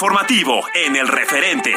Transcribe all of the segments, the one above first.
Informativo en el referente.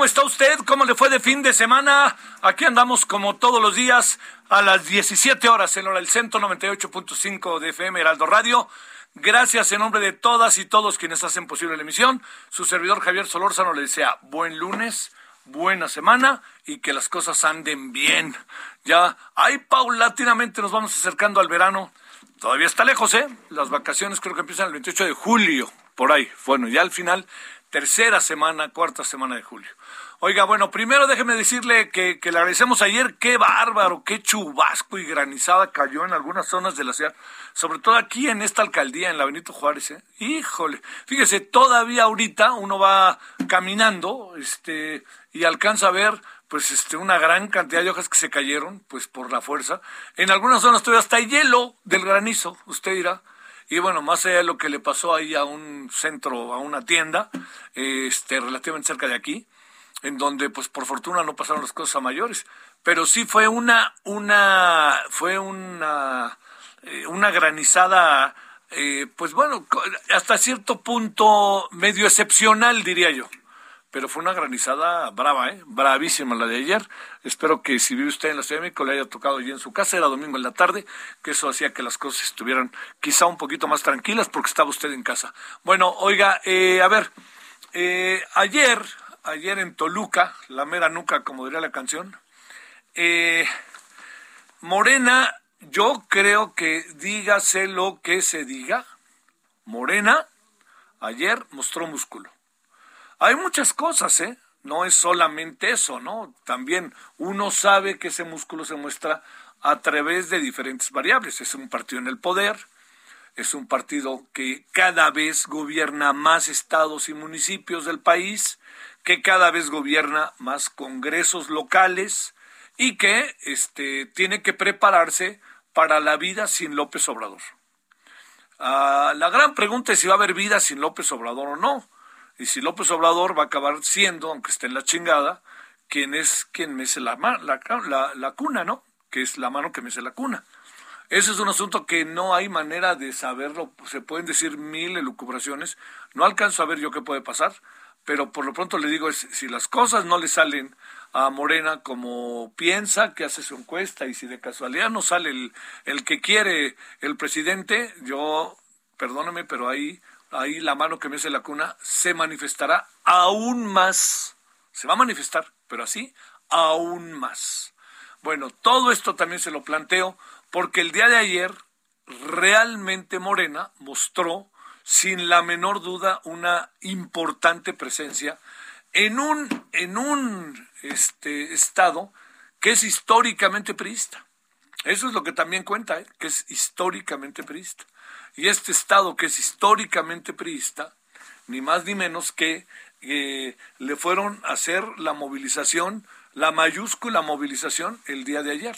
¿Cómo está usted? ¿Cómo le fue de fin de semana? Aquí andamos como todos los días a las 17 horas en hora del centro 98.5 de FM Heraldo Radio. Gracias en nombre de todas y todos quienes hacen posible la emisión. Su servidor Javier Solórzano le desea buen lunes, buena semana y que las cosas anden bien. Ya ahí paulatinamente nos vamos acercando al verano. Todavía está lejos, ¿eh? Las vacaciones creo que empiezan el 28 de julio, por ahí. Bueno, ya al final tercera semana, cuarta semana de julio. Oiga, bueno, primero déjeme decirle que, que le agradecemos ayer, qué bárbaro, qué chubasco y granizada cayó en algunas zonas de la ciudad, sobre todo aquí en esta alcaldía, en la Benito Juárez, ¿eh? Híjole, fíjese, todavía ahorita uno va caminando, este, y alcanza a ver, pues, este, una gran cantidad de hojas que se cayeron, pues, por la fuerza. En algunas zonas todavía está hielo del granizo, usted dirá. Y bueno, más allá de lo que le pasó ahí a un centro, a una tienda, este, relativamente cerca de aquí, en donde pues por fortuna no pasaron las cosas a mayores, pero sí fue una, una, fue una, eh, una granizada, eh, pues bueno, hasta cierto punto medio excepcional, diría yo. Pero fue una granizada brava, ¿eh? Bravísima la de ayer. Espero que si vive usted en la Ciudad de México le haya tocado allí en su casa. Era domingo en la tarde, que eso hacía que las cosas estuvieran quizá un poquito más tranquilas porque estaba usted en casa. Bueno, oiga, eh, a ver, eh, ayer, ayer en Toluca, la mera nuca, como diría la canción, eh, Morena, yo creo que dígase lo que se diga, Morena ayer mostró músculo. Hay muchas cosas, ¿eh? No es solamente eso, ¿no? También uno sabe que ese músculo se muestra a través de diferentes variables. Es un partido en el poder, es un partido que cada vez gobierna más estados y municipios del país, que cada vez gobierna más congresos locales y que este, tiene que prepararse para la vida sin López Obrador. Ah, la gran pregunta es si va a haber vida sin López Obrador o no. Y si López Obrador va a acabar siendo, aunque esté en la chingada, quien es quien mece la, la, la, la cuna, ¿no? Que es la mano que mece la cuna. Ese es un asunto que no hay manera de saberlo. Se pueden decir mil elucubraciones. No alcanzo a ver yo qué puede pasar, pero por lo pronto le digo, es, si las cosas no le salen a Morena como piensa que hace su encuesta y si de casualidad no sale el, el que quiere el presidente, yo, perdóneme, pero ahí, ahí la mano que me hace la cuna se manifestará aún más. Se va a manifestar, pero así, aún más. Bueno, todo esto también se lo planteo porque el día de ayer realmente Morena mostró sin la menor duda una importante presencia en un, en un este, estado que es históricamente priista. Eso es lo que también cuenta, ¿eh? que es históricamente priista. Y este estado que es históricamente priista, ni más ni menos que eh, le fueron a hacer la movilización, la mayúscula movilización el día de ayer.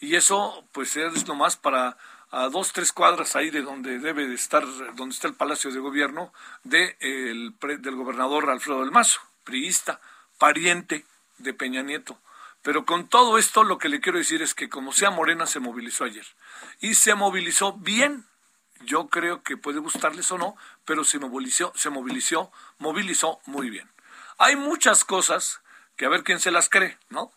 Y eso pues es nomás para a dos, tres cuadras ahí de donde debe de estar, donde está el Palacio de Gobierno de, el, del gobernador Alfredo del Mazo, priista, pariente de Peña Nieto. Pero con todo esto lo que le quiero decir es que como sea Morena se movilizó ayer. Y se movilizó bien. Yo creo que puede gustarles o no, pero se movilizó, se movilizó, movilizó muy bien. Hay muchas cosas que a ver quién se las cree, ¿no?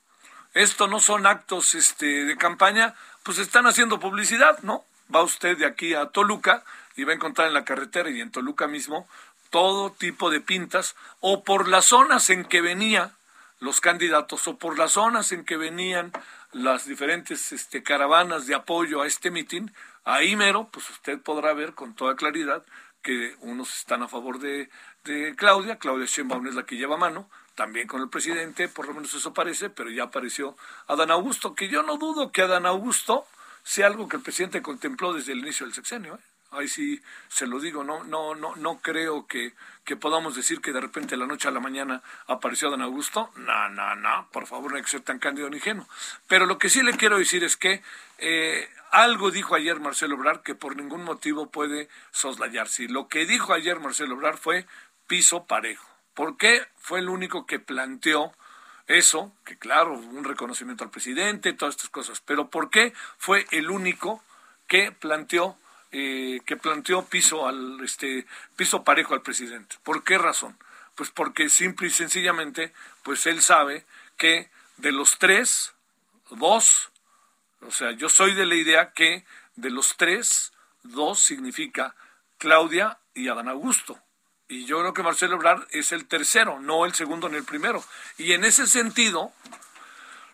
Esto no son actos este, de campaña, pues están haciendo publicidad, ¿no? Va usted de aquí a Toluca y va a encontrar en la carretera y en Toluca mismo todo tipo de pintas o por las zonas en que venía los candidatos o por las zonas en que venían las diferentes este, caravanas de apoyo a este mitin, ahí mero, pues usted podrá ver con toda claridad que unos están a favor de, de Claudia, Claudia Sheinbaum es la que lleva mano, también con el presidente, por lo menos eso parece, pero ya apareció Adán Augusto, que yo no dudo que Adán Augusto sea algo que el presidente contempló desde el inicio del sexenio. ¿eh? Ahí sí se lo digo, no, no, no, no creo que, que podamos decir que de repente de la noche a la mañana apareció Adán Augusto. No, no, no, por favor, no hay que ser tan cándido ni ingenuo. Pero lo que sí le quiero decir es que eh, algo dijo ayer Marcelo Obrar que por ningún motivo puede soslayarse. Lo que dijo ayer Marcelo Obrar fue piso parejo. ¿Por qué fue el único que planteó eso? Que claro, un reconocimiento al presidente, todas estas cosas. Pero ¿por qué fue el único que planteó eh, que planteó piso al este piso parejo al presidente. ¿Por qué razón? Pues porque simple y sencillamente, pues él sabe que de los tres, dos, o sea, yo soy de la idea que de los tres, dos significa Claudia y Adán Augusto. Y yo creo que Marcelo Ebrard es el tercero, no el segundo ni el primero. Y en ese sentido,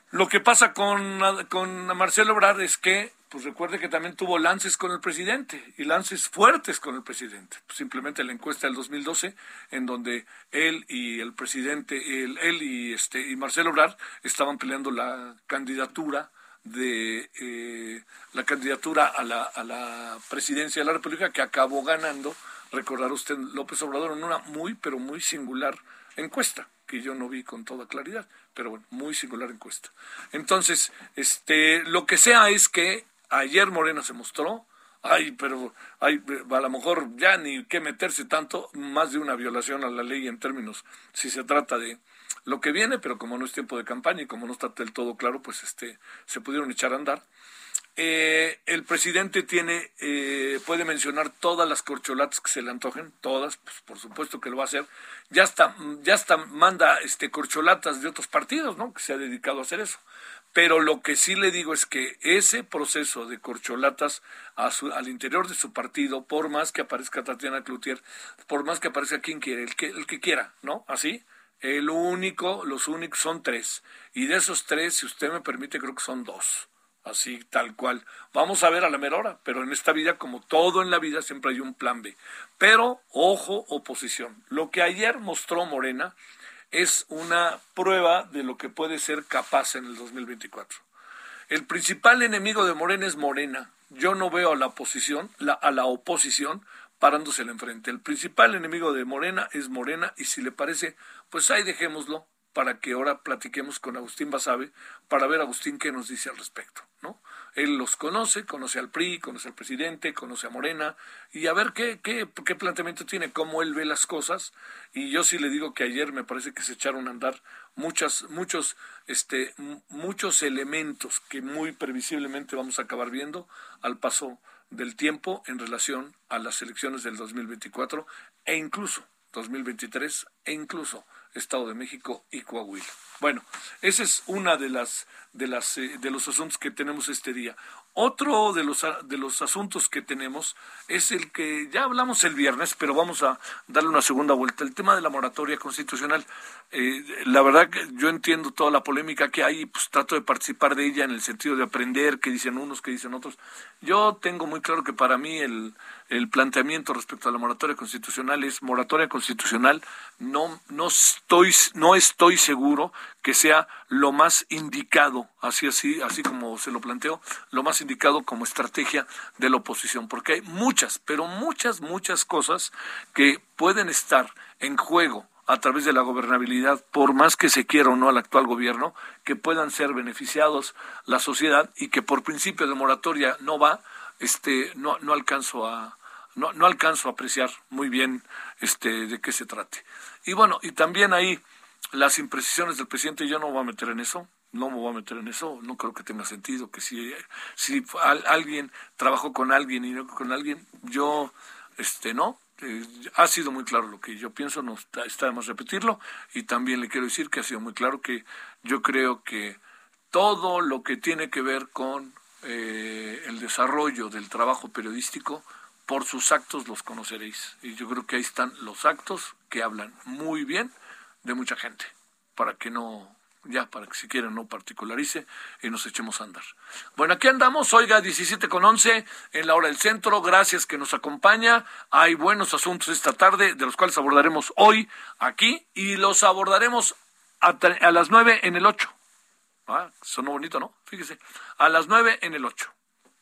lo que pasa con, con Marcelo Ebrard es que pues recuerde que también tuvo lances con el presidente y lances fuertes con el presidente. Simplemente la encuesta del 2012 en donde él y el presidente, él, él y este y Marcelo Obrar estaban peleando la candidatura de eh, la candidatura a la, a la presidencia de la República que acabó ganando, recordará usted López Obrador en una muy pero muy singular encuesta que yo no vi con toda claridad, pero bueno, muy singular encuesta. Entonces, este, lo que sea es que Ayer Morena se mostró, ay, pero ay, a lo mejor ya ni qué meterse tanto, más de una violación a la ley en términos, si se trata de lo que viene, pero como no es tiempo de campaña y como no está del todo claro, pues este, se pudieron echar a andar. Eh, el presidente tiene, eh, puede mencionar todas las corcholatas que se le antojen, todas, pues por supuesto que lo va a hacer. Ya está, ya está, manda este corcholatas de otros partidos, ¿no? Que se ha dedicado a hacer eso. Pero lo que sí le digo es que ese proceso de corcholatas al interior de su partido, por más que aparezca Tatiana Cloutier, por más que aparezca quien quiera, el que, el que quiera, ¿no? Así, el único, los únicos son tres. Y de esos tres, si usted me permite, creo que son dos. Así, tal cual. Vamos a ver a la merora, pero en esta vida, como todo en la vida, siempre hay un plan B. Pero, ojo, oposición. Lo que ayer mostró Morena es una prueba de lo que puede ser capaz en el 2024. El principal enemigo de Morena es Morena. Yo no veo a la oposición, a la oposición parándose enfrente. El principal enemigo de Morena es Morena y si le parece, pues ahí dejémoslo para que ahora platiquemos con Agustín Basabe para ver Agustín qué nos dice al respecto, ¿no? Él los conoce, conoce al PRI, conoce al presidente, conoce a Morena, y a ver qué, qué, qué planteamiento tiene, cómo él ve las cosas. Y yo sí le digo que ayer me parece que se echaron a andar muchas, muchos, este, muchos elementos que muy previsiblemente vamos a acabar viendo al paso del tiempo en relación a las elecciones del 2024 e incluso 2023 e incluso Estado de México y Coahuila. Bueno, ese es una de las de las eh, de los asuntos que tenemos este día. otro de los, de los asuntos que tenemos es el que ya hablamos el viernes, pero vamos a darle una segunda vuelta. El tema de la moratoria constitucional. Eh, la verdad que yo entiendo toda la polémica que hay, pues trato de participar de ella en el sentido de aprender qué dicen unos, qué dicen otros. Yo tengo muy claro que para mí el, el planteamiento respecto a la moratoria constitucional es moratoria constitucional. No, no estoy, no estoy seguro que sea lo más indicado, así así, así como se lo planteo, lo más indicado como estrategia de la oposición, porque hay muchas, pero muchas, muchas cosas que pueden estar en juego a través de la gobernabilidad, por más que se quiera o no al actual gobierno, que puedan ser beneficiados la sociedad y que por principio de moratoria no va, este, no, no alcanzo a, no, no alcanzo a apreciar muy bien este, de qué se trate. Y bueno, y también ahí las imprecisiones del presidente, yo no voy a meter en eso, no me voy a meter en eso, no creo que tenga sentido, que si, si alguien trabajó con alguien y no con alguien, yo, este, no, eh, ha sido muy claro lo que yo pienso, no está, está de más repetirlo, y también le quiero decir que ha sido muy claro que yo creo que todo lo que tiene que ver con eh, el desarrollo del trabajo periodístico, por sus actos los conoceréis. Y yo creo que ahí están los actos que hablan muy bien de mucha gente, para que no, ya, para que si quieren no particularice y nos echemos a andar. Bueno, aquí andamos, oiga, 17 con 11 en la hora del centro, gracias que nos acompaña. Hay buenos asuntos esta tarde, de los cuales abordaremos hoy aquí y los abordaremos a, a las 9 en el 8. Ah, sonó bonito, ¿no? Fíjese, a las 9 en el 8.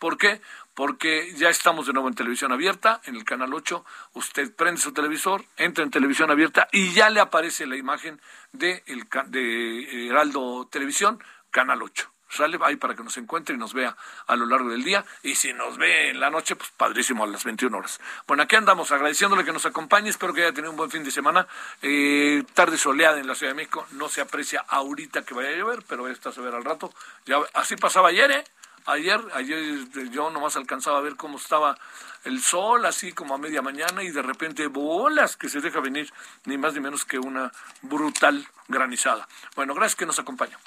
¿Por qué? Porque ya estamos de nuevo en televisión abierta, en el canal 8. Usted prende su televisor, entra en televisión abierta y ya le aparece la imagen de, el, de Heraldo Televisión, canal 8. Sale ahí para que nos encuentre y nos vea a lo largo del día. Y si nos ve en la noche, pues padrísimo a las 21 horas. Bueno, aquí andamos agradeciéndole que nos acompañe. Espero que haya tenido un buen fin de semana. Eh, tarde soleada en la Ciudad de México. No se aprecia ahorita que vaya a llover, pero esta se verá al rato. Ya, así pasaba ayer, ¿eh? Ayer, ayer yo nomás alcanzaba a ver cómo estaba el sol, así como a media mañana, y de repente bolas que se deja venir, ni más ni menos que una brutal granizada. Bueno, gracias que nos acompañó.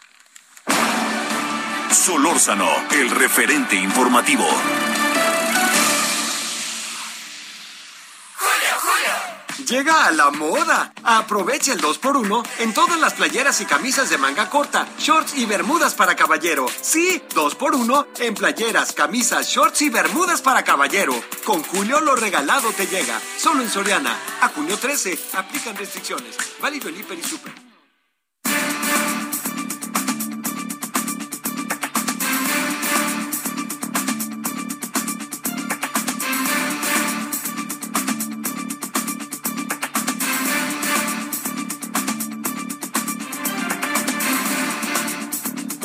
Solórzano, el referente informativo. Llega a la moda. Aprovecha el 2x1 en todas las playeras y camisas de manga corta, shorts y bermudas para caballero. Sí, 2x1 en playeras, camisas, shorts y bermudas para caballero. Con Julio lo regalado te llega. Solo en Soriana. A junio 13. Aplican restricciones. Válido en Hiper y Super.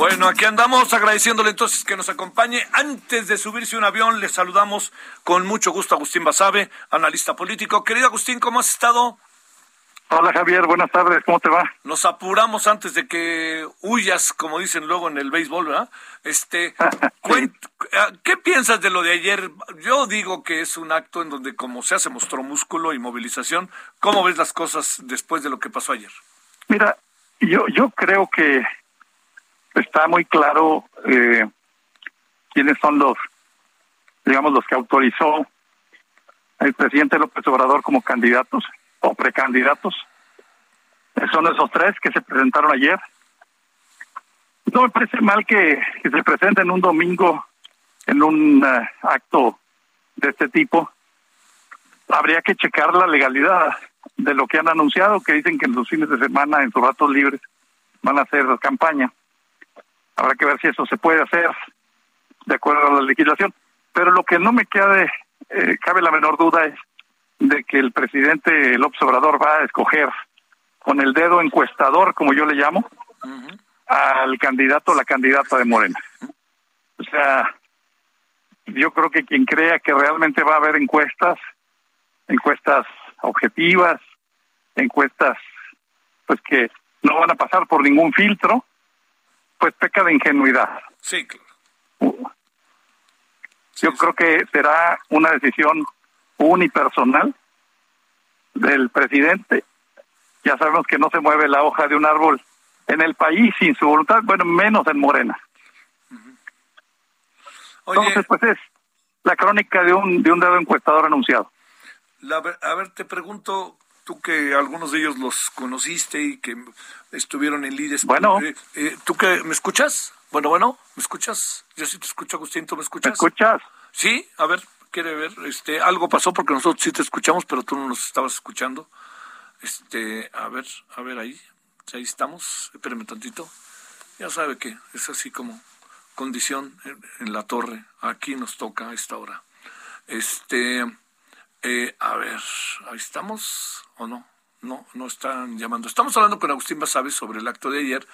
Bueno, aquí andamos agradeciéndole entonces que nos acompañe. Antes de subirse un avión, le saludamos con mucho gusto a Agustín Basabe, analista político. Querido Agustín, ¿cómo has estado? Hola Javier, buenas tardes, ¿cómo te va? Nos apuramos antes de que huyas, como dicen luego en el béisbol, ¿verdad? Este, ¿qué piensas de lo de ayer? Yo digo que es un acto en donde como se hace mostró músculo y movilización. ¿Cómo ves las cosas después de lo que pasó ayer? Mira, yo, yo creo que está muy claro eh, quiénes son los, digamos, los que autorizó el presidente López Obrador como candidatos o precandidatos. Son esos tres que se presentaron ayer. No me parece mal que, se presenten un domingo en un eh, acto de este tipo. Habría que checar la legalidad de lo que han anunciado, que dicen que en los fines de semana, en sus ratos libres, van a hacer campaña. Habrá que ver si eso se puede hacer de acuerdo a la legislación. Pero lo que no me queda eh, cabe la menor duda es de que el presidente López Obrador va a escoger con el dedo encuestador, como yo le llamo, al candidato o la candidata de Morena. O sea, yo creo que quien crea que realmente va a haber encuestas, encuestas objetivas, encuestas pues que no van a pasar por ningún filtro, pues peca de ingenuidad. Sí, claro. Yo creo que será una decisión unipersonal del presidente. Ya sabemos que no se mueve la hoja de un árbol en el país sin su voluntad, bueno, menos en Morena. Oye, Entonces, pues es la crónica de un, de un dedo encuestador anunciado. la a ver, te pregunto, tú que algunos de ellos los conociste y que estuvieron en líderes. Bueno. eh, eh, ¿Tú que me escuchas? Bueno, bueno, ¿me escuchas? Yo sí te escucho, Agustín, ¿tú me ¿Me escuchas? escuchas? Sí, a ver, quiere ver, este, algo pasó porque nosotros sí te escuchamos, pero tú no nos estabas escuchando. Este, a ver, a ver ahí, ahí estamos, espérame tantito. Ya sabe que es así como condición en, en la torre, aquí nos toca a esta hora. Este, eh, a ver, ahí estamos o no, no, no están llamando. Estamos hablando con Agustín Basabe sobre el acto de ayer,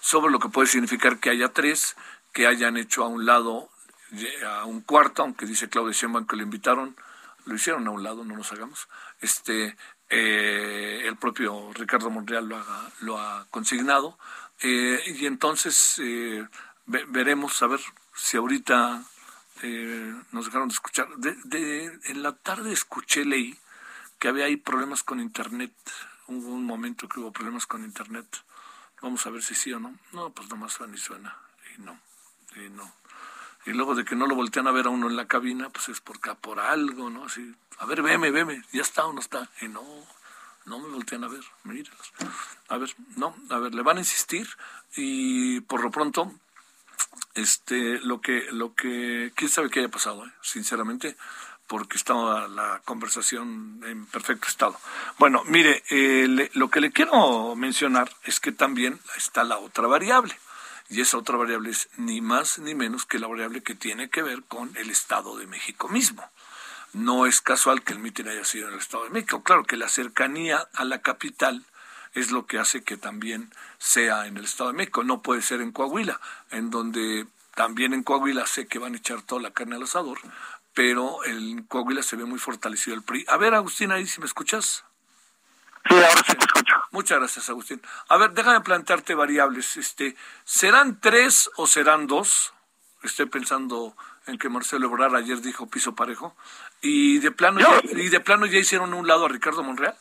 sobre lo que puede significar que haya tres que hayan hecho a un lado a un cuarto, aunque dice Claudia Sheinbaum que lo invitaron, lo hicieron a un lado, no nos hagamos. Este, eh, el propio Ricardo Monreal lo, haga- lo ha consignado. eh, y entonces eh, ve- veremos, a ver si ahorita eh, nos dejaron de escuchar. De, en la tarde escuché, leí que había ahí problemas con Internet. Hubo un momento que hubo problemas con Internet. Vamos a ver si sí o no. No, pues nomás suena y suena. Y no, y no. Y luego de que no lo voltean a ver a uno en la cabina, pues es porque por algo, ¿no? Así, a ver, veme, veme, ya está o no está. Y no, no me voltean a ver, mírelos. A ver, no, a ver, le van a insistir y por lo pronto, este, lo que, lo que, quién sabe qué haya pasado, ¿eh? sinceramente, porque estaba la conversación en perfecto estado. Bueno, mire, eh, le- lo que le quiero mencionar es que también está la otra variable. Y esa otra variable es ni más ni menos que la variable que tiene que ver con el Estado de México mismo. No es casual que el mitin haya sido en el Estado de México. Claro que la cercanía a la capital es lo que hace que también sea en el Estado de México. No puede ser en Coahuila, en donde también en Coahuila sé que van a echar toda la carne al asador, pero en Coahuila se ve muy fortalecido el PRI. A ver, Agustín, ahí si me escuchas. Sí, ahora sí te escucho. Muchas gracias, Agustín. A ver, déjame plantearte variables. Este, ¿serán tres o serán dos? Estoy pensando en que Marcelo Ebrard ayer dijo piso parejo. Y de plano, ya, y de plano ya hicieron un lado a Ricardo Monreal.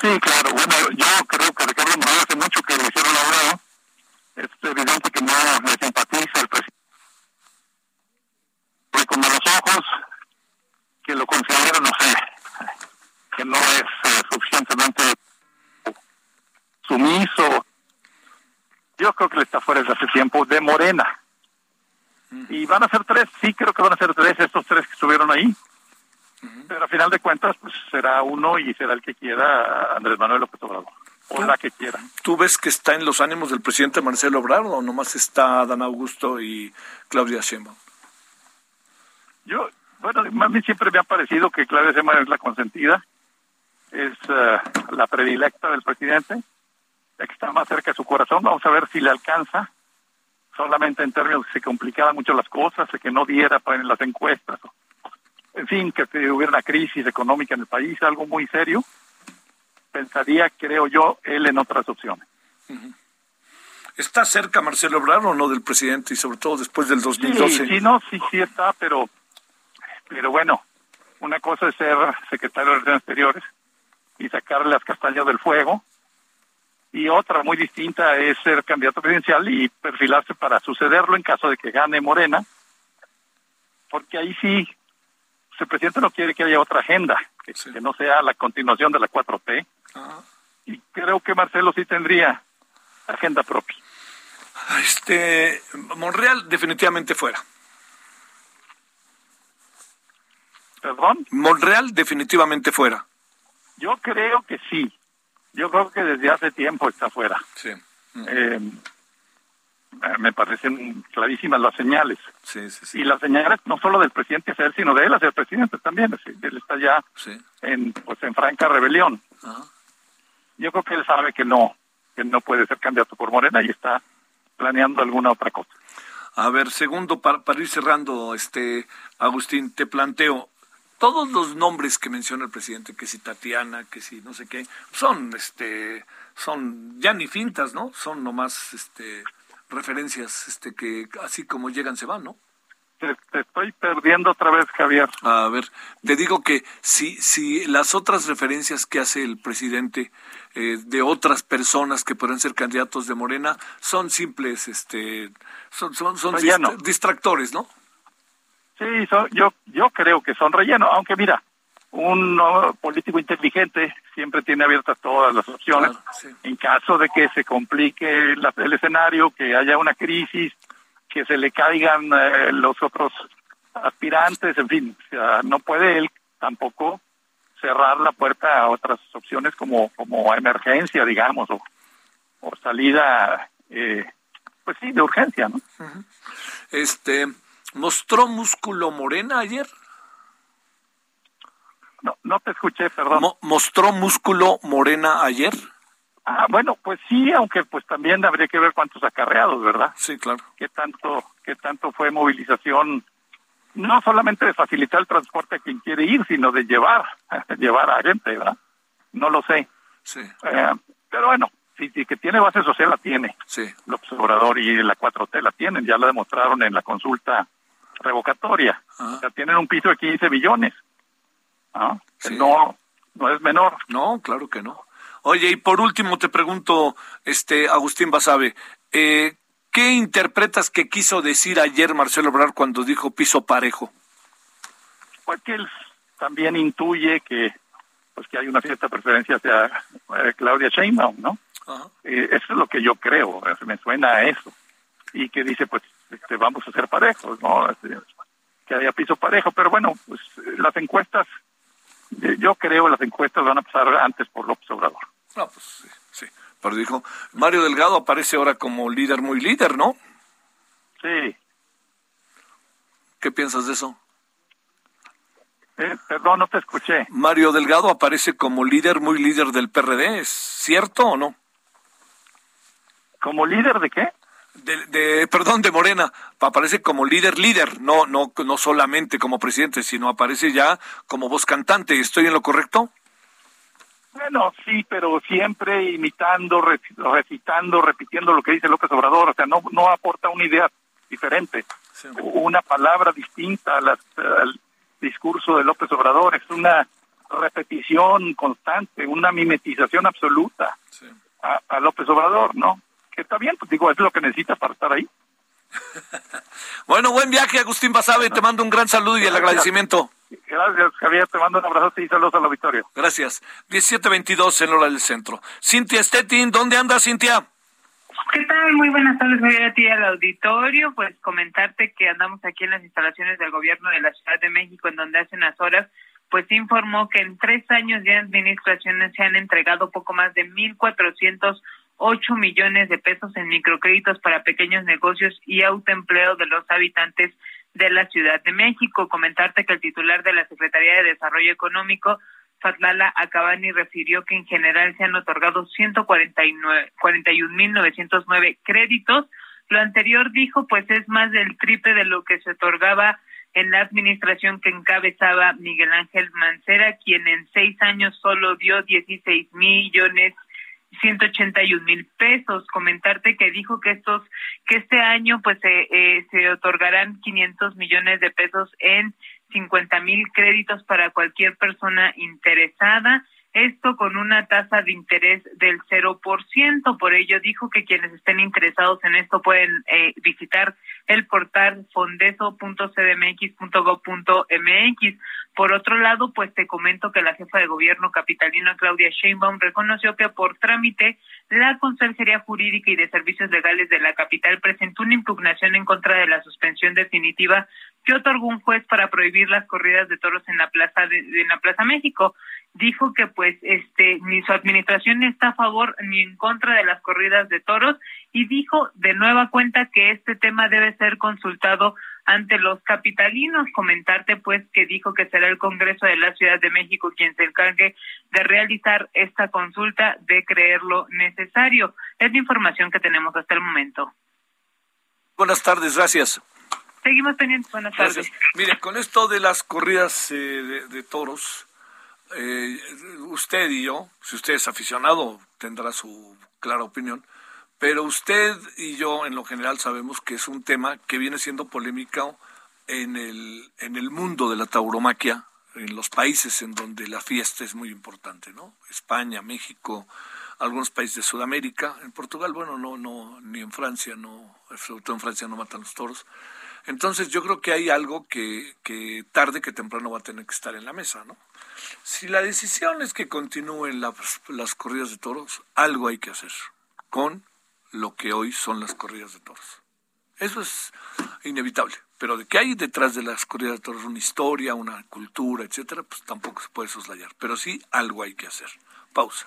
Sí, claro. Bueno, yo creo que Ricardo Monreal hace mucho que lo hicieron a un lado. Es evidente que no le simpatiza el presidente. Porque con malos ojos, que lo considera, no sé, que no es eh, suficientemente sumiso. Yo creo que le está fuera desde hace tiempo de Morena. Y van a ser tres, sí creo que van a ser tres estos tres que estuvieron ahí. Pero a final de cuentas, pues será uno y será el que quiera Andrés Manuel López Obrador. O la que quiera. ¿Tú ves que está en los ánimos del presidente Marcelo Ebrard o nomás está Dan Augusto y Claudia Sheinbaum? Yo, bueno, a mí siempre me ha parecido que Claudia Sheinbaum es la consentida, es eh, la predilecta del presidente, la que está más cerca de su corazón. Vamos a ver si le alcanza, solamente en términos que se complicaban mucho las cosas, de que no diera para en las encuestas. En fin, que hubiera una crisis económica en el país, algo muy serio. Pensaría, creo yo, él en otras opciones. ¿Está cerca Marcelo Ebrard o no del presidente y sobre todo después del Sí, 2012? sí, no, sí, sí está, pero, pero bueno, una cosa es ser secretario de Relaciones Exteriores y sacarle las castañas del fuego, y otra muy distinta es ser candidato presidencial y perfilarse para sucederlo en caso de que gane Morena, porque ahí sí, pues, el presidente no quiere que haya otra agenda, que, Sí. que no sea la continuación de la 4T, Ah. y creo que Marcelo sí tendría agenda propia. Este, Monreal definitivamente fuera. ¿Perdón? Monreal definitivamente fuera. Yo creo que sí. Yo creo que desde hace tiempo está fuera. Sí, Eh, me parecen clarísimas las señales. sí, sí, sí. Y las señales no solo del presidente hacia él, sino de él hacia el presidente también. Él está ya en, pues, en franca rebelión. Ajá. Yo creo que él sabe que no, que no puede ser candidato por Morena y está planeando alguna otra cosa. A ver, segundo, para, para ir cerrando, este, Agustín, te planteo, todos los nombres que menciona el presidente, que si Tatiana, que si no sé qué, son, este, son ya ni fintas, ¿no? Son nomás, este, referencias, este, que así como llegan se van, ¿no? Te, te estoy perdiendo otra vez, Javier. A ver, te digo que si, si las otras referencias que hace el presidente eh, de otras personas que pueden ser candidatos de Morena son simples, este, son, son, son dist- distractores, ¿no? Sí, yo, yo creo que son relleno, aunque mira, un político inteligente siempre tiene abiertas todas las opciones. En caso de que se complique el escenario, que haya una crisis, que se le caigan eh, los otros aspirantes, en fin, no puede él tampoco cerrar la puerta a otras opciones como como emergencia, digamos, o, o salida, eh, pues sí, de urgencia, ¿no? Este, ¿mostró músculo Morena ayer? No, no te escuché, perdón. ¿Mostró músculo Morena ayer? Ah, bueno, pues sí, aunque pues también habría que ver cuántos acarreados, ¿verdad? Sí, claro. ¿Qué tanto, qué tanto fue movilización no solamente de facilitar el transporte a quien quiere ir, sino de llevar, llevar a gente, ¿verdad? No lo sé. Sí. Eh, pero bueno, sí, que tiene base social la tiene. Sí. El observador y la 4T la tienen, ya la demostraron en la consulta revocatoria. O sea, tienen un piso de 15 billones. ¿No? No, no es menor. No, claro que no. Oye, y por último te pregunto, este Agustín Basabe, eh, ¿Qué interpretas que quiso decir ayer Marcelo Obrador cuando dijo piso parejo? Pues que él también intuye que pues que hay una cierta preferencia hacia eh, Claudia Sheinbaum, ¿no? Eh, eso es lo que yo creo, me suena a eso. Y que dice, pues, este, vamos a ser parejos, ¿no? Este, que haya piso parejo, pero bueno, pues las encuestas, yo creo las encuestas van a pasar antes por López Obrador. No, pues sí, sí. Pero dijo, Mario Delgado aparece ahora como líder muy líder, ¿no? Sí. ¿Qué piensas de eso? Eh, perdón, no te escuché. Mario Delgado aparece como líder muy líder del PRD, ¿es cierto o no? ¿Como líder de qué? De, de, perdón, de Morena, aparece como líder líder, no, no, no solamente como presidente, sino aparece ya como voz cantante. ¿Estoy en lo correcto? Bueno, sí, pero siempre imitando, recitando, repitiendo lo que dice López Obrador, o sea, no, no aporta una idea diferente, una palabra distinta al discurso de López Obrador, es una repetición constante, una mimetización absoluta a, a, López Obrador, ¿no? Que está bien, pues digo, es lo que necesita para estar ahí. bueno, buen viaje, Agustín Basabe, te mando un gran saludo y el agradecimiento. Gracias, Javier. Te mando un abrazo y saludos al auditorio. Gracias. 1722 en hora del centro. Cintia Stettin, ¿dónde anda, Cintia? ¿Qué tal? Muy buenas tardes, Javier, a ti al auditorio. Pues comentarte que andamos aquí en las instalaciones del gobierno de la Ciudad de México, en donde hace unas horas pues informó que en tres años de administraciones se han entregado poco más de 1.408 millones de pesos en microcréditos para pequeños negocios y autoempleo de los habitantes de la Ciudad de México. Comentarte que el titular de la Secretaría de Desarrollo Económico, Fatlala Acabani, refirió que en general se han otorgado 141.909 créditos. Lo anterior dijo, pues es más del triple de lo que se otorgaba en la administración que encabezaba Miguel Ángel Mancera, quien en seis años solo dio 16 millones 181 mil pesos. Comentarte que dijo que estos, que este año pues eh, se otorgarán 500 millones de pesos en 50 mil créditos para cualquier persona interesada. Esto con una tasa de interés del 0%. Por ello dijo que quienes estén interesados en esto pueden eh, visitar el portal fondeso.cdmx.gov.mx. Por otro lado, pues te comento que la jefa de gobierno capitalino Claudia Sheinbaum reconoció que por trámite la Consejería Jurídica y de Servicios Legales de la capital presentó una impugnación en contra de la suspensión definitiva que otorgó un juez para prohibir las corridas de toros en la Plaza de, en la Plaza México. Dijo que pues este ni su administración está a favor ni en contra de las corridas de toros y dijo de nueva cuenta que este tema debe ser consultado ante los capitalinos. Comentarte pues que dijo que será el Congreso de la Ciudad de México quien se encargue de realizar esta consulta de creerlo necesario. Es la información que tenemos hasta el momento. Buenas tardes, gracias. Seguimos teniendo buenas tardes. Mire, con esto de las corridas eh, de, de, toros, eh, usted y yo, si usted es aficionado, tendrá su clara opinión pero usted y yo en lo general sabemos que es un tema que viene siendo polémico en el, en el mundo de la tauromaquia, en los países en donde la fiesta es muy importante, ¿no? España, México, algunos países de Sudamérica, en Portugal, bueno, no, no, ni en Francia, no, sobre todo en Francia no matan los toros. Entonces yo creo que hay algo que, tarde que temprano va a tener que estar en la mesa, ¿no? Si la decisión es que continúen las corridas de toros, algo hay que hacer con lo que hoy son las corridas de toros. Eso es inevitable. Pero de que hay detrás de las corridas de toros una historia, una cultura, etcétera, pues tampoco se puede soslayar. Pero sí algo hay que hacer. Pausa.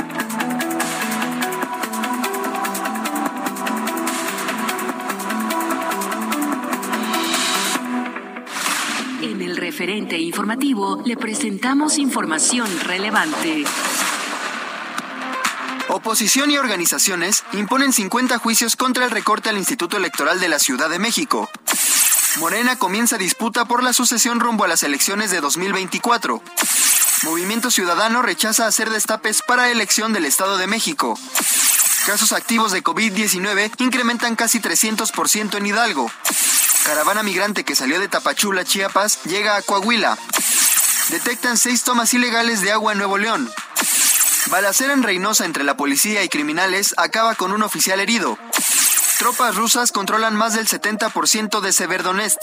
Referente informativo le presentamos información relevante. Oposición y organizaciones imponen 50 juicios contra el recorte al Instituto Electoral de la Ciudad de México. Morena comienza disputa por la sucesión rumbo a las elecciones de 2024. Movimiento Ciudadano rechaza hacer destapes para elección del Estado de México. Casos activos de COVID-19 incrementan casi 300% en Hidalgo. Caravana migrante que salió de Tapachula, Chiapas, llega a Coahuila. Detectan seis tomas ilegales de agua en Nuevo León. Balacera en Reynosa entre la policía y criminales acaba con un oficial herido. Tropas rusas controlan más del 70% de Severodonetsk.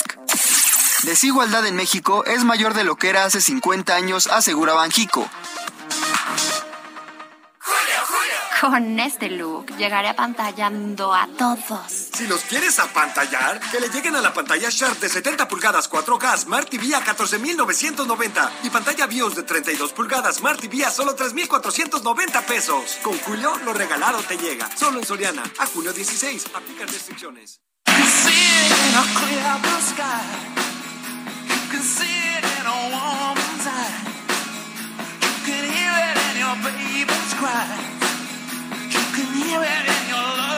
Desigualdad en México es mayor de lo que era hace 50 años, asegura Banjico. Con este look llegaré apantallando a todos. Si los quieres apantallar, que le lleguen a la pantalla Sharp de 70 pulgadas 4K Smart TV a 14,990 y pantalla BIOS de 32 pulgadas Smart TV a solo 3,490 pesos. Con Julio, lo regalado te llega. Solo en Soriana. A junio 16. Aplican restricciones. can hear it in your love.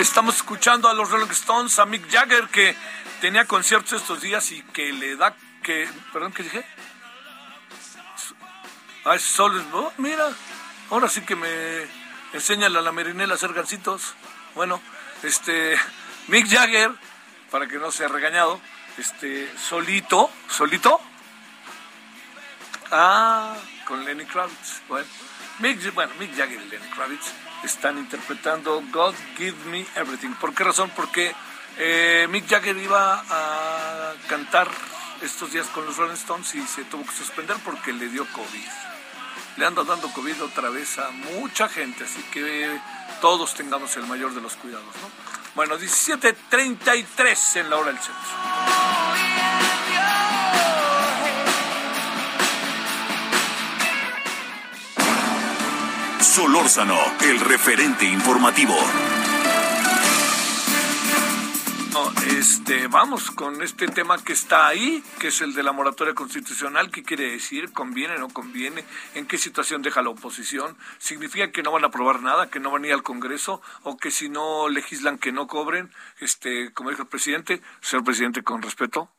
Estamos escuchando a los Rolling Stones, a Mick Jagger, que tenía conciertos estos días y que le da que. Perdón, ¿qué dije? Ay, solo. Oh, mira, ahora sí que me enseña a la Merinela a hacer gancitos. Bueno, este. Mick Jagger, para que no sea regañado, este. Solito, solito. Ah, con Lenny Kravitz. Bueno, Mick, bueno, Mick Jagger y Lenny Kravitz están interpretando God Give Me Everything. ¿Por qué razón? Porque eh, Mick Jagger iba a cantar estos días con los Rolling Stones y se tuvo que suspender porque le dio COVID. Le anda dando COVID otra vez a mucha gente, así que todos tengamos el mayor de los cuidados, ¿no? Bueno, 17.33 en la hora del centro. Solórzano, el referente informativo. No, este, vamos con este tema que está ahí, que es el de la moratoria constitucional. ¿Qué quiere decir? ¿Conviene, no conviene? ¿En qué situación deja la oposición? ¿Significa que no van a aprobar nada, que no van a ir al Congreso o que si no legislan que no cobren? Este, como dijo el presidente, señor presidente, con respeto,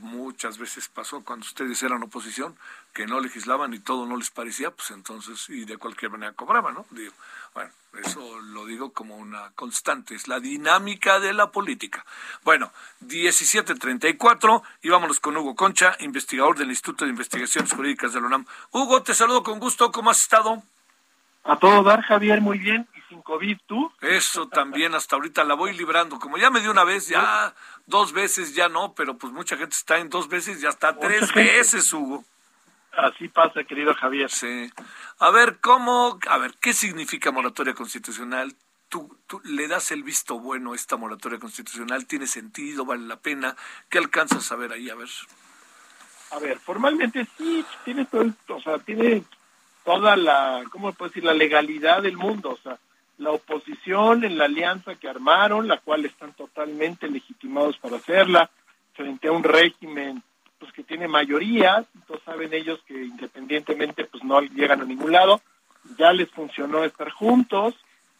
muchas veces pasó cuando ustedes eran oposición, que no legislaban y todo no les parecía, pues entonces, y de cualquier manera cobraban, ¿no? Digo, bueno, eso lo digo como una constante, es la dinámica de la política. Bueno, 17.34 y vámonos con Hugo Concha, investigador del Instituto de Investigaciones Jurídicas de la UNAM. Hugo, te saludo con gusto, ¿cómo has estado? A todo dar, Javier, muy bien. ¿Y sin COVID tú? Eso también, hasta ahorita la voy librando. Como ya me dio una vez, ya dos veces, ya no, pero pues mucha gente está en dos veces, ya está tres veces, Hugo. Así pasa, querido Javier. Sí. A ver, ¿cómo, a ver, qué significa moratoria constitucional? ¿Tú, tú le das el visto bueno a esta moratoria constitucional? ¿Tiene sentido? ¿Vale la pena? ¿Qué alcanzas a ver ahí? A ver. A ver, formalmente sí, tiene todo, o sea, tiene toda la, ¿cómo puedo decir? La legalidad del mundo, o sea, la oposición en la alianza que armaron, la cual están totalmente legitimados para hacerla, frente a un régimen pues que tiene mayoría, entonces saben ellos que independientemente pues no llegan a ningún lado, ya les funcionó estar juntos,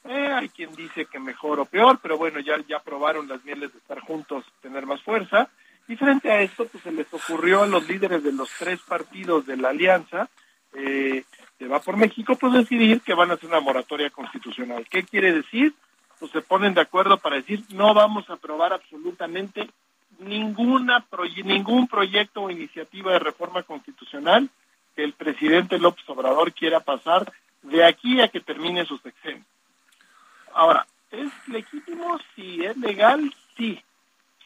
eh, hay quien dice que mejor o peor, pero bueno, ya, ya probaron las mieles de estar juntos, tener más fuerza, y frente a esto pues se les ocurrió a los líderes de los tres partidos de la alianza, eh, de Va por México, pues decidir que van a hacer una moratoria constitucional. ¿Qué quiere decir? Pues se ponen de acuerdo para decir no vamos a aprobar absolutamente ninguna ningún proyecto o iniciativa de reforma constitucional que el presidente López Obrador quiera pasar de aquí a que termine su sexenio. Ahora, ¿es legítimo? Sí. ¿Es legal? Sí.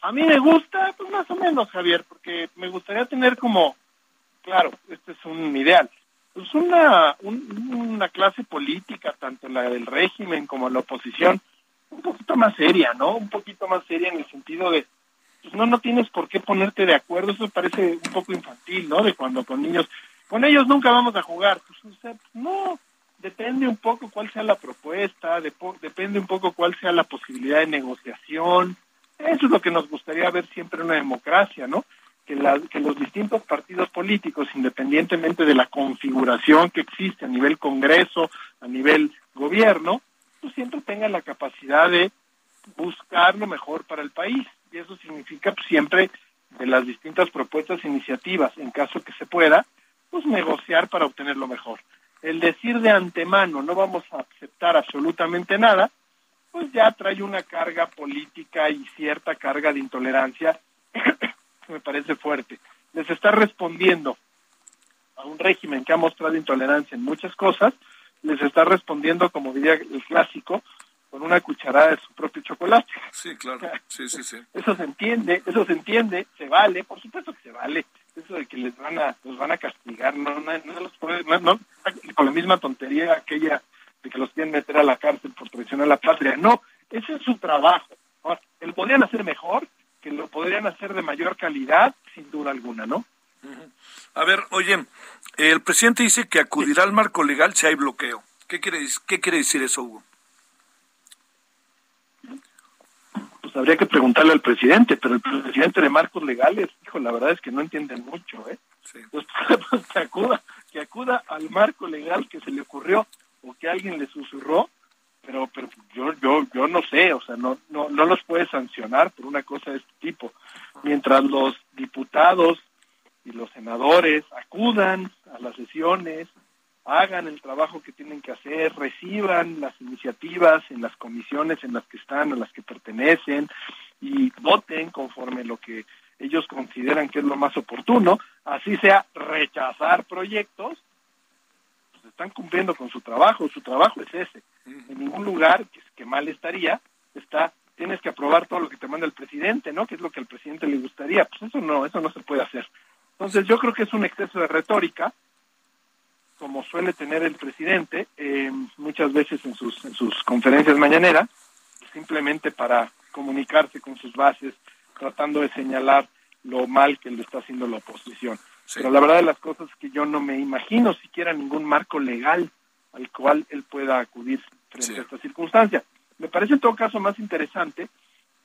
A mí me gusta, pues más o menos, Javier, porque me gustaría tener como, claro, este es un ideal, pues una, una clase política, tanto la del régimen como la oposición, un poquito más seria, ¿no? Un poquito más seria en el sentido de, pues no, no tienes por qué ponerte de acuerdo, eso parece un poco infantil, ¿no? De cuando con niños, con ellos nunca vamos a jugar, pues, sea, no, depende un poco cuál sea la propuesta, depende un poco cuál sea la posibilidad de negociación, eso es lo que nos gustaría ver siempre en una democracia, ¿no? Que, la, que los distintos partidos políticos, independientemente de la configuración que existe a nivel Congreso, a nivel gobierno, pues siempre tengan la capacidad de buscar lo mejor para el país. Y eso significa pues, siempre de las distintas propuestas e iniciativas, en caso que se pueda, pues negociar para obtener lo mejor. El decir de antemano no vamos a aceptar absolutamente nada, pues ya trae una carga política y cierta carga de intolerancia que me parece fuerte. Les está respondiendo a un régimen que ha mostrado intolerancia en muchas cosas, les está respondiendo, como diría el clásico, con una cucharada de su propio chocolate. Sí, claro. Sí, sí, sí. Eso se entiende, eso se entiende, se vale, por supuesto que se vale. Eso de que les van a, los van a castigar, no, no, no, no, con la misma tontería aquella de que los quieren meter a la cárcel por traicionar a la patria. No, ese es su trabajo. Ahora, lo podrían hacer mejor, que lo podrían hacer de mayor calidad, sin duda alguna, ¿no? A ver, oye, el presidente dice que acudirá al marco legal si hay bloqueo. ¿Qué quiere, qué quiere decir eso, Hugo? Pues habría que preguntarle al presidente, pero el presidente de marcos legales, hijo, la verdad es que no entiende mucho, ¿eh? Pues, pues, que acuda, que acuda al marco legal que se le ocurrió o que alguien le susurró, pero pero yo yo yo no sé, o sea, no no no los puede sancionar por una cosa de este tipo. Mientras los diputados y los senadores acudan a las sesiones, hagan el trabajo que tienen que hacer, reciban las iniciativas en las comisiones en las que están, a las que pertenecen y voten conforme lo que ellos consideran que es lo más oportuno, así sea rechazar proyectos, están cumpliendo con su trabajo, su trabajo es ese. En ningún lugar, que, que mal estaría, está tienes que aprobar todo lo que te manda el presidente, ¿no? Que es lo que al presidente le gustaría. Pues eso no, eso no se puede hacer. Entonces yo creo que es un exceso de retórica, como suele tener el presidente eh, muchas veces en sus, en sus conferencias mañaneras, simplemente para comunicarse con sus bases, tratando de señalar lo mal que le está haciendo la oposición. Pero la verdad de las cosas es que yo no me imagino siquiera ningún marco legal al cual él pueda acudir frente a esta circunstancia. Me parece en todo caso más interesante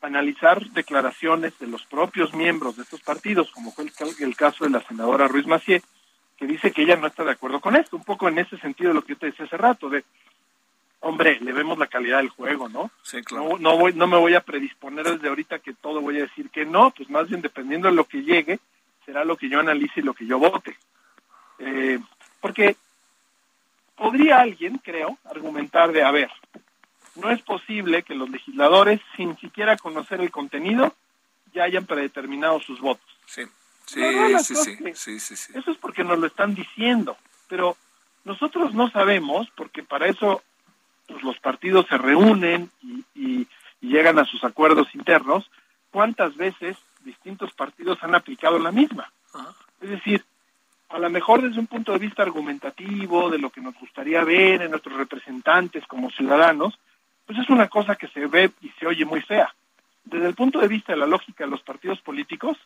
analizar declaraciones de los propios miembros de estos partidos, como fue el, caso de la senadora Ruiz Macié, que dice que ella no está de acuerdo con esto, un poco en ese sentido de lo que yo te decía hace rato, de, hombre, le vemos la calidad del juego, ¿no? Sí, claro. No, voy, no me voy a predisponer desde ahorita que todo voy a decir que no, pues más bien dependiendo de lo que llegue, será lo que yo analice y lo que yo vote. Eh, porque podría alguien, creo, argumentar de, a ver, no es posible que los legisladores, sin siquiera conocer el contenido, ya hayan predeterminado sus votos. Sí, sí, sí, sí, sí, Eso es porque nos lo están diciendo, pero nosotros no sabemos, porque para eso pues, los partidos se reúnen y, llegan a sus acuerdos internos, cuántas veces distintos partidos han aplicado la misma. Es decir, a lo mejor desde un punto de vista argumentativo, de lo que nos gustaría ver en nuestros representantes como ciudadanos, pues es una cosa que se ve y se oye muy fea. Desde el punto de vista de la lógica de los partidos políticos,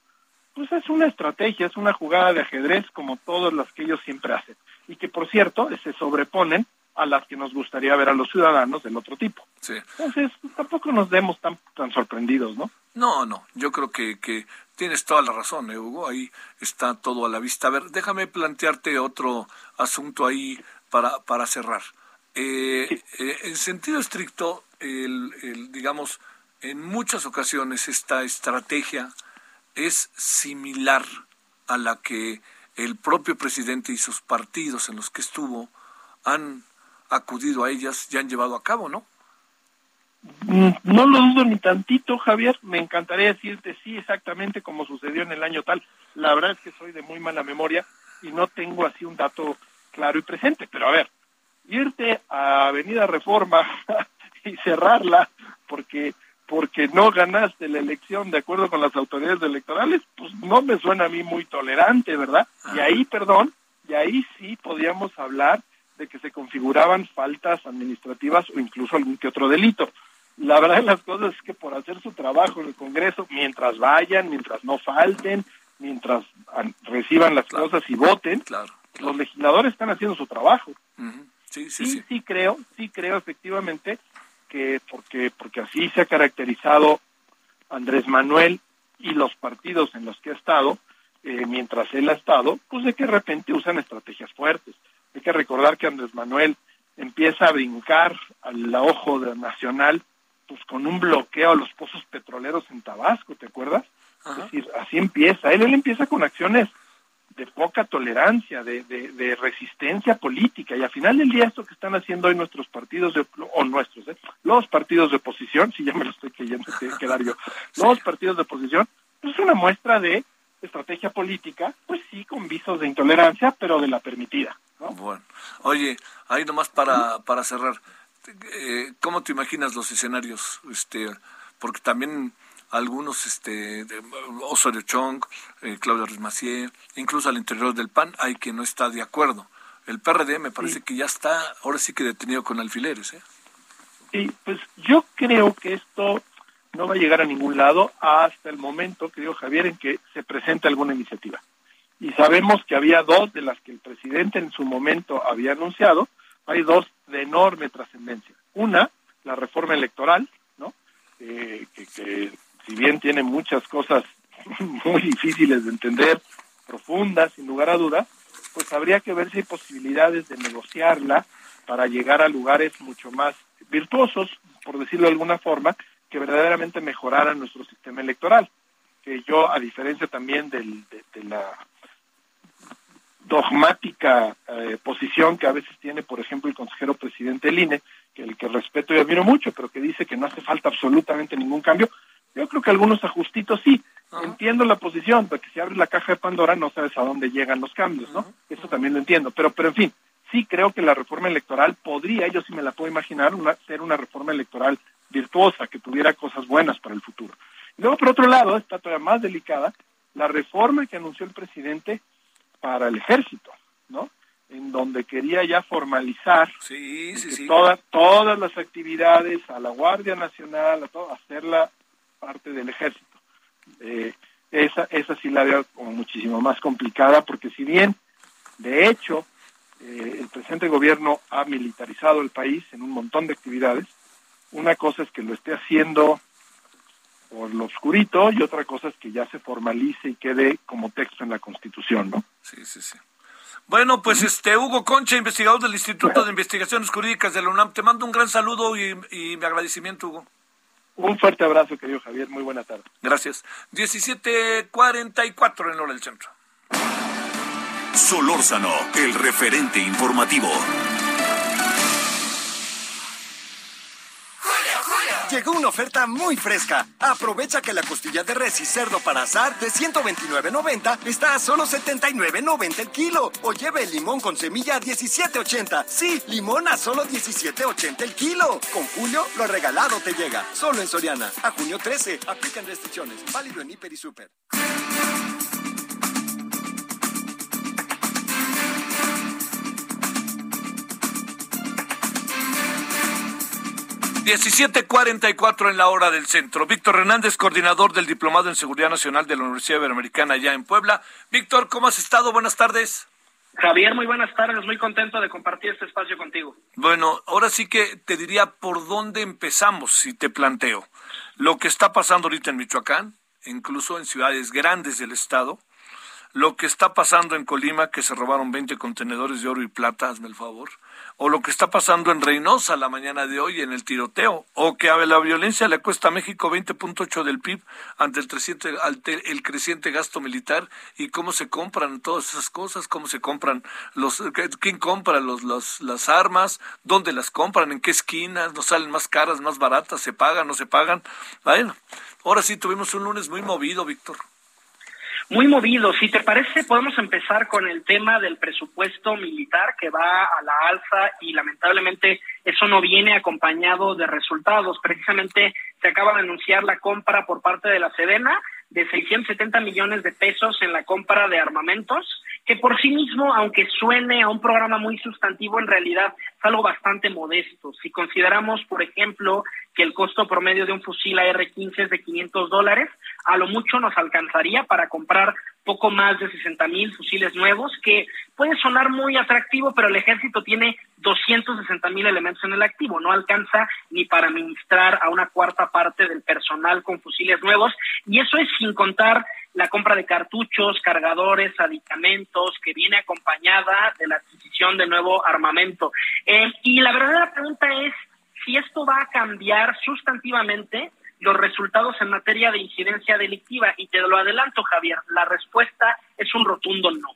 pues es una estrategia, es una jugada de ajedrez como todas las que ellos siempre hacen. Y que, por cierto, se sobreponen a las que nos gustaría ver a los ciudadanos del otro tipo. Sí. Entonces, tampoco nos demos tan, tan sorprendidos, ¿no? No, no, yo creo que, que tienes toda la razón, ¿eh, Hugo, ahí está todo a la vista. A ver, déjame plantearte otro asunto ahí para, para cerrar. Eh, eh, en sentido estricto, el, digamos, en muchas ocasiones esta estrategia es similar a la que el propio presidente y sus partidos en los que estuvo han acudido a ellas y han llevado a cabo, ¿no? Mm, no lo dudo ni tantito, Javier. Me encantaría decirte sí, exactamente como sucedió en el año tal. La verdad es que soy de muy mala memoria y no tengo así un dato claro y presente. Pero a ver, irte a Avenida Reforma y cerrarla porque porque no ganaste la elección de acuerdo con las autoridades electorales, pues no me suena a mí muy tolerante, ¿verdad? Y ahí, perdón, y ahí sí podíamos hablar de que se configuraban faltas administrativas o incluso algún que otro delito. La verdad de las cosas es que por hacer su trabajo en el Congreso, mientras vayan, mientras no falten, mientras reciban las cosas y voten, los legisladores están haciendo su trabajo. Sí, sí, sí, sí. creo, sí creo efectivamente que porque porque así se ha caracterizado Andrés Manuel y los partidos en los que ha estado, eh, mientras él ha estado, pues de que de repente usan estrategias fuertes. Hay que recordar que Andrés Manuel empieza a brincar al ojo de nacional pues con un bloqueo a los pozos petroleros en Tabasco, ¿te acuerdas? Es decir, así empieza. Él, él empieza con acciones de poca tolerancia, de, de, resistencia política. Y al final del día esto que están haciendo hoy nuestros partidos, de, o nuestros, ¿eh? los partidos de oposición, si ya me lo estoy creyendo, que quedar yo, los partidos de oposición, pues es una muestra de estrategia política, pues sí, con visos de intolerancia, pero de la permitida. Bueno, oye, ahí nomás para, para cerrar, eh, ¿cómo te imaginas los escenarios? este Porque también algunos, este, Osorio Chong, eh, Claudia Rismacier, incluso al interior del PAN hay quien no está de acuerdo. El PRD me parece que ya está, ahora sí que detenido con alfileres. ¿eh? Sí, pues yo creo que esto no va a llegar a ningún lado hasta el momento, creo Javier, en que se presente alguna iniciativa. Y sabemos que había dos de las que el presidente en su momento había anunciado, hay dos de enorme trascendencia. Una, la reforma electoral, ¿no? Eh, que si bien tiene muchas cosas muy difíciles de entender, profundas, sin lugar a dudas, pues habría que ver si hay posibilidades de negociarla para llegar a lugares mucho más virtuosos, por decirlo de alguna forma, que verdaderamente mejoraran nuestro sistema electoral. Que yo, a diferencia también del, de, la dogmática eh, posición que a veces tiene, por ejemplo, el consejero presidente del INE, que el que respeto y admiro mucho, pero que dice que no hace falta absolutamente ningún cambio, yo creo que algunos ajustitos sí. Entiendo la posición, porque si abres la caja de Pandora no sabes a dónde llegan los cambios, ¿no? Eso también lo entiendo. Pero, pero en fin, sí creo que la reforma electoral podría, yo sí me la puedo imaginar, una, ser una reforma electoral virtuosa, que tuviera cosas buenas para el futuro. Y luego, por otro lado, está todavía más delicada, la reforma que anunció el presidente para el ejército, ¿no? En donde quería ya formalizar Todas, todas las actividades a la Guardia Nacional, a todo, hacerla parte del ejército. Eh, esa, esa sí la veo como muchísimo más complicada porque si bien, de hecho, eh, el presente gobierno ha militarizado el país en un montón de actividades, una cosa es que lo esté haciendo por lo oscurito y otra cosa es que ya se formalice y quede como texto en la Constitución, ¿no? Sí, sí, sí. Bueno, pues este Hugo Concha, investigador del Instituto de Investigaciones Jurídicas de la UNAM, te mando un gran saludo y, y mi agradecimiento, Hugo. Un fuerte abrazo, querido Javier. Muy buena tarde. Gracias. 17:44 en hora del centro. Solórzano, el referente informativo. Llegó una oferta muy fresca. Aprovecha que la costilla de res y cerdo para asar de 129.90 está a solo 79.90 el kilo. O lleve el limón con semilla a 17.80. Sí, limón a solo 17.80 el kilo. Con Julio, lo regalado te llega. Solo en Soriana. A junio 13. Aplican restricciones. Válido en Hiper y Super. 17:44 en la hora del centro. Víctor Hernández, coordinador del Diplomado en Seguridad Nacional de la Universidad Iberoamericana allá en Puebla. Víctor, ¿cómo has estado? Buenas tardes. Javier, muy buenas tardes. Muy contento de compartir este espacio contigo. Bueno, ahora sí que te diría por dónde empezamos, si te planteo. Lo que está pasando ahorita en Michoacán, incluso en ciudades grandes del estado, lo que está pasando en Colima, que se robaron 20 contenedores de oro y plata, hazme el favor, o lo que está pasando en Reynosa la mañana de hoy en el tiroteo, o que a la violencia le cuesta a México 20.8 del PIB ante el, creciente, creciente gasto militar y cómo se compran todas esas cosas, cómo se compran los, quién compra los, los, las armas, dónde las compran, en qué esquinas, nos salen más caras, más baratas, se pagan, no se pagan. Bueno, ahora sí tuvimos un lunes muy movido, Víctor muy movido. Si te parece, podemos empezar con el tema del presupuesto militar que va a la alza y lamentablemente eso no viene acompañado de resultados. Precisamente se acaba de anunciar la compra por parte de la Sedena de 670 millones de pesos en la compra de armamentos, que por sí mismo, aunque suene a un programa muy sustantivo, en realidad es algo bastante modesto. Si consideramos, por ejemplo, que el costo promedio de un fusil AR-15 es de 500 dólares, a lo mucho nos alcanzaría para comprar poco más de 60 mil fusiles nuevos, que puede sonar muy atractivo, pero el ejército tiene 260 mil elementos en el activo, no alcanza ni para administrar a una cuarta parte del personal con fusiles nuevos, y eso es sin contar la compra de cartuchos, cargadores, aditamentos, que viene acompañada de la adquisición de nuevo armamento. Eh, y la verdadera pregunta es si esto va a cambiar sustantivamente los resultados en materia de incidencia delictiva. Y te lo adelanto, Javier, la respuesta es un rotundo no.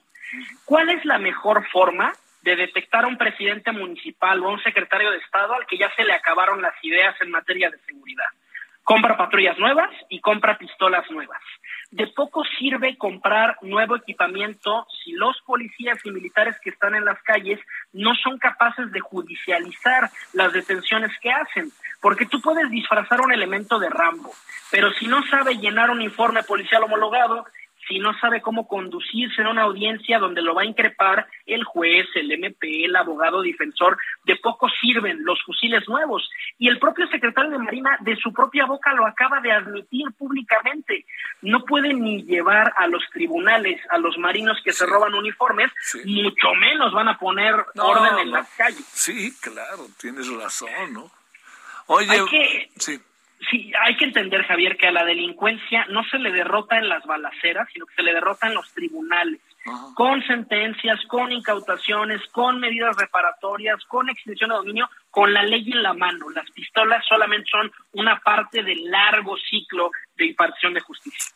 ¿Cuál es la mejor forma de detectar a un presidente municipal o a un secretario de Estado al que ya se le acabaron las ideas en materia de seguridad? Compra patrullas nuevas y compra pistolas nuevas de poco sirve comprar nuevo equipamiento si los policías y militares que están en las calles no son capaces de judicializar las detenciones que hacen. Porque tú puedes disfrazar un elemento de Rambo, pero si no sabe llenar un informe policial homologado, si no sabe cómo conducirse en una audiencia donde lo va a increpar el juez, el MP, el abogado defensor, de poco sirven los fusiles nuevos. Y el propio secretario de Marina de su propia boca lo acaba de admitir públicamente. No puede ni llevar a los tribunales a los marinos que se roban uniformes, mucho menos van a poner orden en las calles. Sí, claro, tienes razón, ¿no? Oye, sí Sí, hay que entender, Javier, que a la delincuencia no se le derrota en las balaceras, sino que se le derrota en los tribunales, con sentencias, con incautaciones, con medidas reparatorias, con extinción de dominio, con la ley en la mano. Las pistolas solamente son una parte del largo ciclo de impartición de justicia.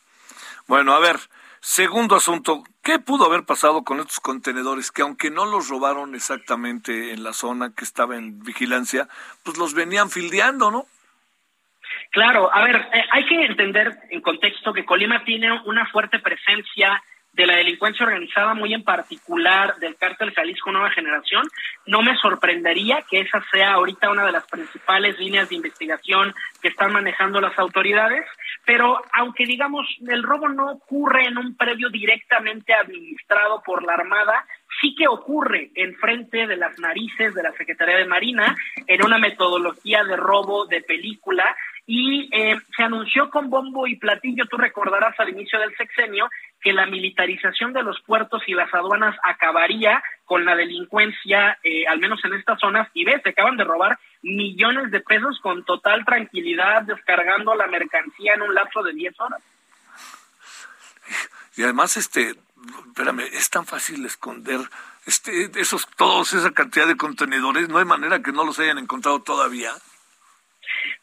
Bueno, a ver, segundo asunto, ¿qué pudo haber pasado con estos contenedores que aunque no los robaron exactamente en la zona que estaba en vigilancia, pues los venían fildeando, ¿no? Claro, a ver, eh, hay que entender en contexto que Colima tiene una fuerte presencia de la delincuencia organizada, muy en particular del cártel Jalisco Nueva Generación. No me sorprendería que esa sea ahorita una de las principales líneas de investigación que están manejando las autoridades, pero aunque digamos el robo no ocurre en un previo directamente administrado por la Armada, sí que ocurre en frente de las narices de la Secretaría de Marina en una metodología de robo de película y eh, se anunció con bombo y platillo, tú recordarás al inicio del sexenio, que la militarización de los puertos y las aduanas acabaría con la delincuencia, eh, al menos en estas zonas, y ves, se acaban de robar millones de pesos con total tranquilidad, descargando la mercancía en un lapso de 10 horas. Y además, este, espérame, es tan fácil esconder este, esos, todos esa cantidad de contenedores, no hay manera que no los hayan encontrado todavía.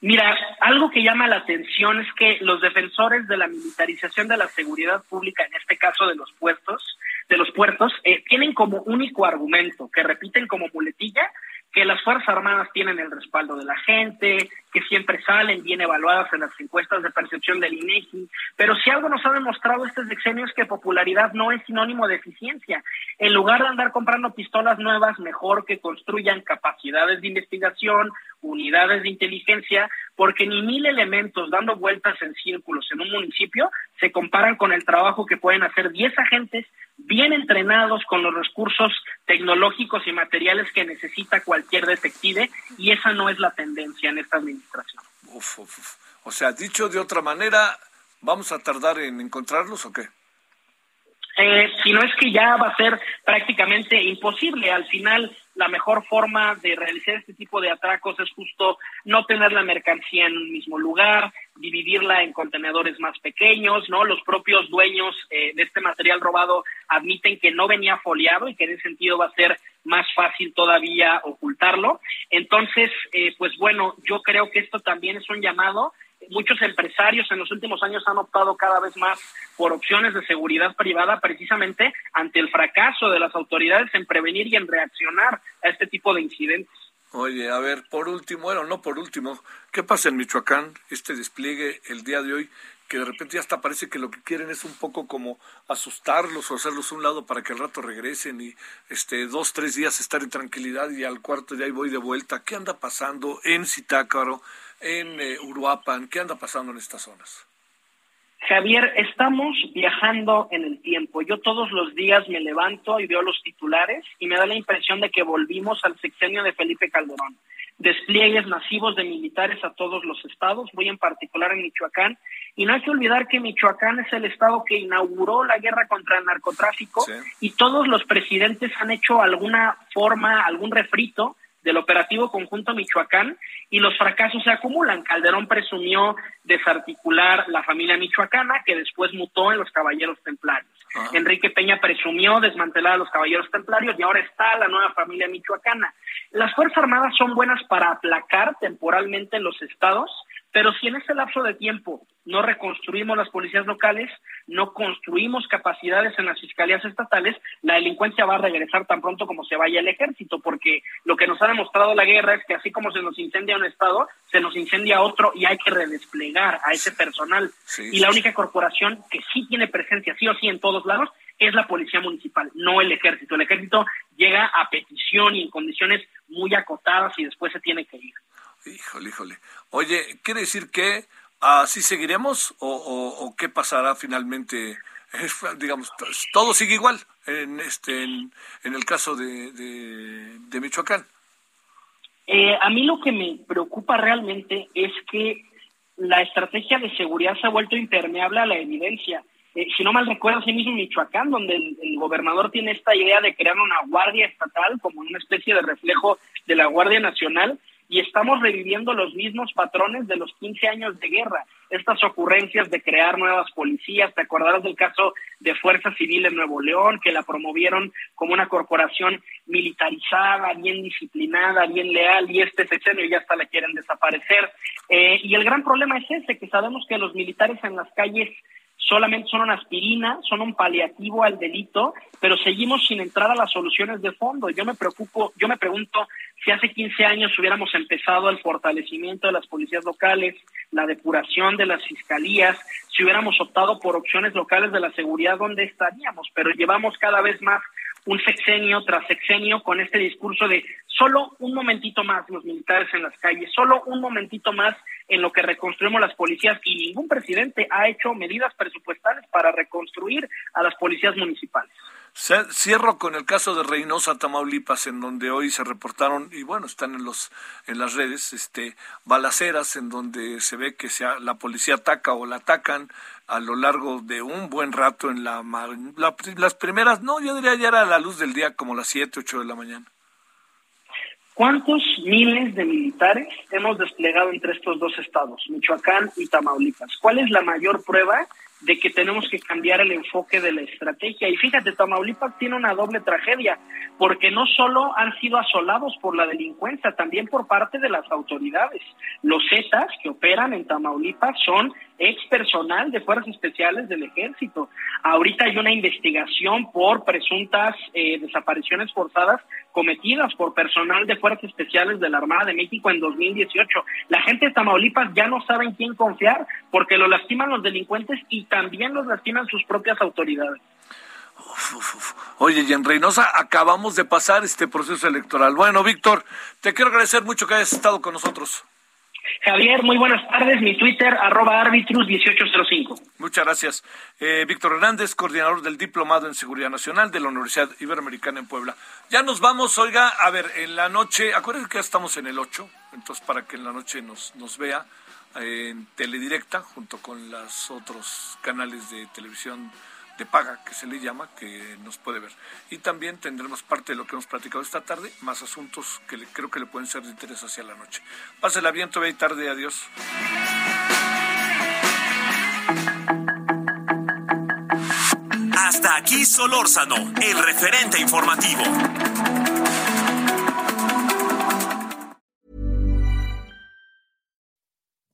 Mira, algo que llama la atención es que los defensores de la militarización de la seguridad pública, en este caso de los puestos, de los puertos, eh, tienen como único argumento que repiten como muletilla que las Fuerzas Armadas tienen el respaldo de la gente, que siempre salen bien evaluadas en las encuestas de percepción del INEGI, pero si algo nos ha demostrado este sexenio es que popularidad no es sinónimo de eficiencia. En lugar de andar comprando pistolas nuevas, mejor que construyan capacidades de investigación, unidades de inteligencia, porque ni mil elementos dando vueltas en círculos en un municipio se comparan con el trabajo que pueden hacer 10 agentes bien entrenados con los recursos tecnológicos y materiales que necesita cualquier detective y esa no es la tendencia en esta administración. O sea, dicho de otra manera, ¿vamos a tardar en encontrarlos o qué? Eh, si no es que ya va a ser prácticamente imposible. Al final, la mejor forma de realizar este tipo de atracos es justo no tener la mercancía en un mismo lugar, dividirla en contenedores más pequeños, ¿no? Los propios dueños eh, de este material robado admiten que no venía foliado y que en ese sentido va a ser más fácil todavía ocultarlo. Entonces, eh, pues bueno, yo creo que esto también es un llamado muchos empresarios en los últimos años han optado cada vez más por opciones de seguridad privada precisamente ante el fracaso de las autoridades en prevenir y en reaccionar a este tipo de incidentes. Oye, a ver, por último, bueno, no por último, ¿qué pasa en Michoacán? Este despliegue el día de hoy, que de repente ya hasta parece que lo que quieren es un poco como asustarlos o hacerlos un lado para que al rato regresen y este dos, tres días estar en tranquilidad y al cuarto ya voy de vuelta. ¿Qué anda pasando en Zitácaro? En eh, Uruapan? ¿Qué anda pasando en estas zonas? Javier, estamos viajando en el tiempo. Yo todos los días me levanto y veo los titulares y me da la impresión de que volvimos al sexenio de Felipe Calderón. Despliegues masivos de militares a todos los estados, muy en particular en Michoacán. Y no hay que olvidar que Michoacán es el estado que inauguró la guerra contra el narcotráfico y todos los presidentes han hecho alguna forma, algún refrito del operativo conjunto Michoacán y los fracasos se acumulan. Calderón presumió desarticular la familia michoacana que después mutó en los caballeros templarios. Enrique Peña presumió desmantelar a los caballeros templarios y ahora está la nueva familia michoacana. Las Fuerzas Armadas son buenas para aplacar temporalmente los estados, pero si en ese lapso de tiempo no reconstruimos las policías locales, no construimos capacidades en las fiscalías estatales, la delincuencia va a regresar tan pronto como se vaya el ejército, porque lo que nos ha demostrado la guerra es que así como se nos incendia un estado, se nos incendia otro y hay que redesplegar a ese personal. y la única corporación que sí tiene presencia, sí o sí, en todos lados, es la policía municipal, no el ejército. El ejército llega a petición y en condiciones muy acotadas y después se tiene que ir. Híjole, híjole. Oye, ¿quiere decir que así seguiremos o, qué pasará finalmente? digamos, todo sigue igual en este en, el caso de, Michoacán. Eh, a mí lo que me preocupa realmente es que la estrategia de seguridad se ha vuelto impermeable a la evidencia. Eh, si no mal recuerdo, sí mismo Michoacán, donde el, gobernador tiene esta idea de crear una guardia estatal como una especie de reflejo de la Guardia Nacional, y estamos reviviendo los mismos patrones de los 15 años de guerra. Estas ocurrencias de crear nuevas policías, te acordarás del caso de Fuerza Civil en Nuevo León, que la promovieron como una corporación militarizada, bien disciplinada, bien leal, y este sexenio ya hasta la quieren desaparecer. Eh, y el gran problema es ese, que sabemos que los militares en las calles solamente son una aspirina, son un paliativo al delito, pero seguimos sin entrar a las soluciones de fondo. Yo me preocupo, yo me pregunto si hace 15 años hubiéramos empezado el fortalecimiento de las policías locales, la depuración de las fiscalías, si hubiéramos optado por opciones locales de la seguridad, ¿dónde estaríamos? Pero llevamos cada vez más un sexenio tras sexenio con este discurso de solo un momentito más los militares en las calles, solo un momentito más en lo que reconstruimos las policías y ningún presidente ha hecho medidas presupuestales para reconstruir a las policías municipales. Cierro con el caso de Reynosa, Tamaulipas, en donde hoy se reportaron y bueno están en los en las redes, este balaceras en donde se ve que sea, la policía ataca o la atacan a lo largo de un buen rato en la, las primeras, no, yo diría ya era la luz del día como las siete, ocho de la mañana. ¿Cuántos miles de militares hemos desplegado entre estos dos estados, Michoacán y Tamaulipas? ¿Cuál es la mayor prueba de que tenemos que cambiar el enfoque de la estrategia. Y fíjate, Tamaulipas tiene una doble tragedia, porque no solo han sido asolados por la delincuencia, también por parte de las autoridades. Los Zetas que operan en Tamaulipas son ex personal de fuerzas especiales del ejército. Ahorita hay una investigación por presuntas eh, desapariciones forzadas cometidas por personal de fuerzas especiales de la Armada de México en 2018. La gente de Tamaulipas ya no sabe en quién confiar porque lo lastiman los delincuentes y también los lastiman sus propias autoridades. Oye, y en Reynosa acabamos de pasar este proceso electoral. Bueno, Víctor, te quiero agradecer mucho que hayas estado con nosotros. Javier, muy buenas tardes. Mi Twitter, arroba arbitrus1805. Muchas gracias. Eh, Víctor Hernández, coordinador del Diplomado en Seguridad Nacional de la Universidad Iberoamericana en Puebla. Ya nos vamos, oiga, a ver, en la noche, acuérdense que ya estamos en el 8, entonces para que en la noche nos, nos vea eh, en teledirecta junto con los otros canales de televisión de paga, que se le llama, que nos puede ver. Y también tendremos parte de lo que hemos platicado esta tarde, más asuntos que le, creo que le pueden ser de interés hacia la noche. Pásela bien, todavía y tarde, adiós. Hasta aquí Solórzano, el referente informativo.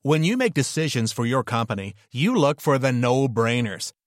When you make decisions for your company, you look for the no-brainers.